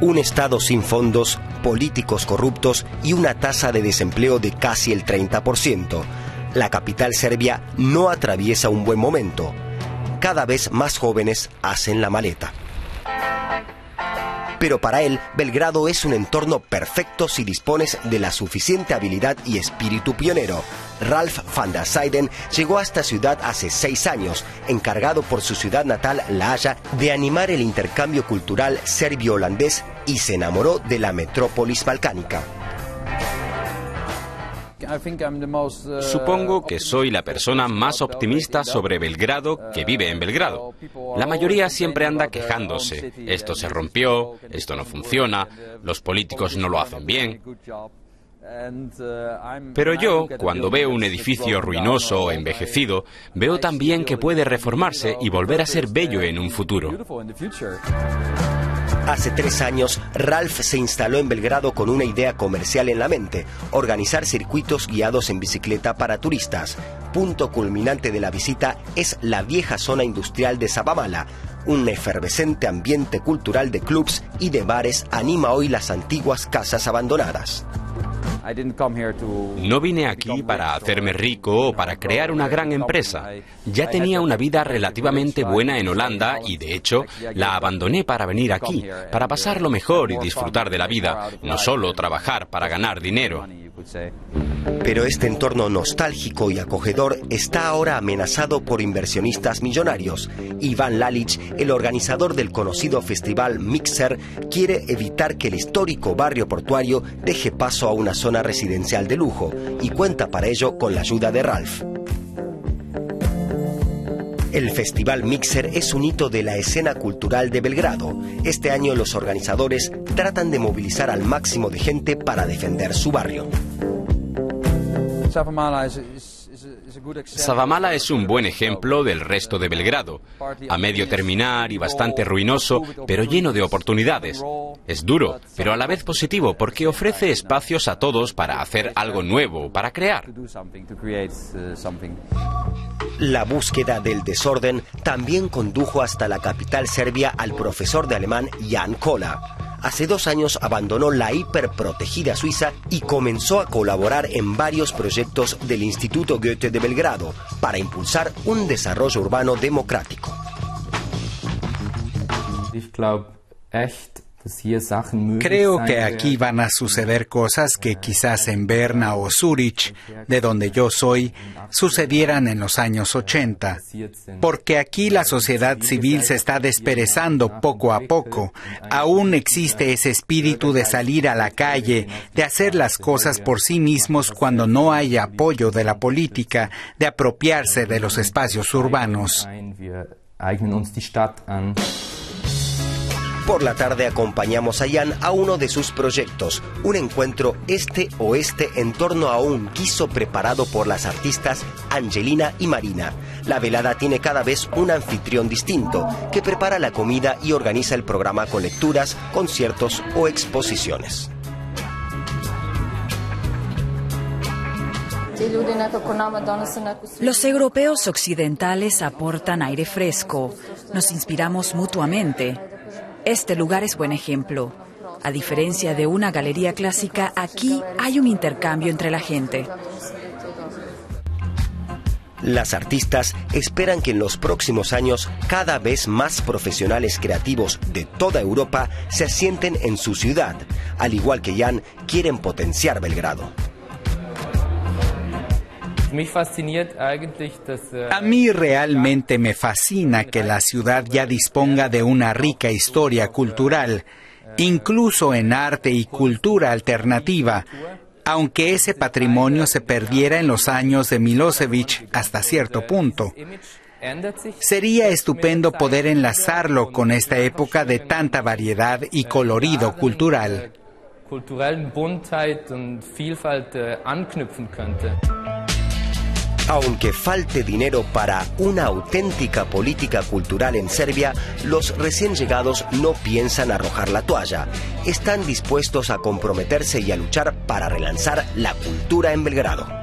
Un Estado sin fondos, políticos corruptos y una tasa de desempleo de casi el 30%. La capital serbia no atraviesa un buen momento. Cada vez más jóvenes hacen la maleta. Pero para él, Belgrado es un entorno perfecto si dispones de la suficiente habilidad y espíritu pionero. Ralph van der Seyden llegó a esta ciudad hace seis años, encargado por su ciudad natal, La Haya, de animar el intercambio cultural serbio-holandés y se enamoró de la metrópolis balcánica. Supongo que soy la persona más optimista sobre Belgrado que vive en Belgrado. La mayoría siempre anda quejándose. Esto se rompió, esto no funciona, los políticos no lo hacen bien. Pero yo, cuando veo un edificio ruinoso o envejecido, veo también que puede reformarse y volver a ser bello en un futuro. Hace tres años, Ralph se instaló en Belgrado con una idea comercial en la mente, organizar circuitos guiados en bicicleta para turistas. Punto culminante de la visita es la vieja zona industrial de Sabamala. Un efervescente ambiente cultural de clubs y de bares anima hoy las antiguas casas abandonadas. No vine aquí para hacerme rico o para crear una gran empresa. Ya tenía una vida relativamente buena en Holanda y de hecho la abandoné para venir aquí, para pasarlo mejor y disfrutar de la vida, no solo trabajar para ganar dinero. Pero este entorno nostálgico y acogedor está ahora amenazado por inversionistas millonarios. Iván Lalic, el organizador del conocido festival Mixer, quiere evitar que el histórico barrio portuario deje paso a una zona residencial de lujo y cuenta para ello con la ayuda de Ralph. El Festival Mixer es un hito de la escena cultural de Belgrado. Este año los organizadores tratan de movilizar al máximo de gente para defender su barrio. Savamala es un buen ejemplo del resto de Belgrado, a medio terminar y bastante ruinoso, pero lleno de oportunidades. Es duro, pero a la vez positivo porque ofrece espacios a todos para hacer algo nuevo, para crear. La búsqueda del desorden también condujo hasta la capital serbia al profesor de alemán Jan Kola hace dos años abandonó la hiperprotegida Suiza y comenzó a colaborar en varios proyectos del Instituto Goethe de Belgrado para impulsar un desarrollo urbano democrático. Creo que aquí van a suceder cosas que quizás en Berna o Zurich, de donde yo soy, sucedieran en los años 80, porque aquí la sociedad civil se está desperezando poco a poco. Aún existe ese espíritu de salir a la calle, de hacer las cosas por sí mismos cuando no hay apoyo de la política, de apropiarse de los espacios urbanos. Por la tarde acompañamos a Jan a uno de sus proyectos, un encuentro este-oeste en torno a un guiso preparado por las artistas Angelina y Marina. La velada tiene cada vez un anfitrión distinto que prepara la comida y organiza el programa con lecturas, conciertos o exposiciones. Los europeos occidentales aportan aire fresco, nos inspiramos mutuamente. Este lugar es buen ejemplo. A diferencia de una galería clásica, aquí hay un intercambio entre la gente. Las artistas esperan que en los próximos años cada vez más profesionales creativos de toda Europa se asienten en su ciudad. Al igual que Jan, quieren potenciar Belgrado. Äh, A mí realmente me fascina que la ciudad ya disponga de una rica historia cultural, incluso en arte y cultura alternativa, aunque ese patrimonio se perdiera en los años de Milosevic hasta cierto punto. Sería estupendo poder enlazarlo con esta época de tanta variedad y colorido cultural. Aunque falte dinero para una auténtica política cultural en Serbia, los recién llegados no piensan arrojar la toalla. Están dispuestos a comprometerse y a luchar para relanzar la cultura en Belgrado.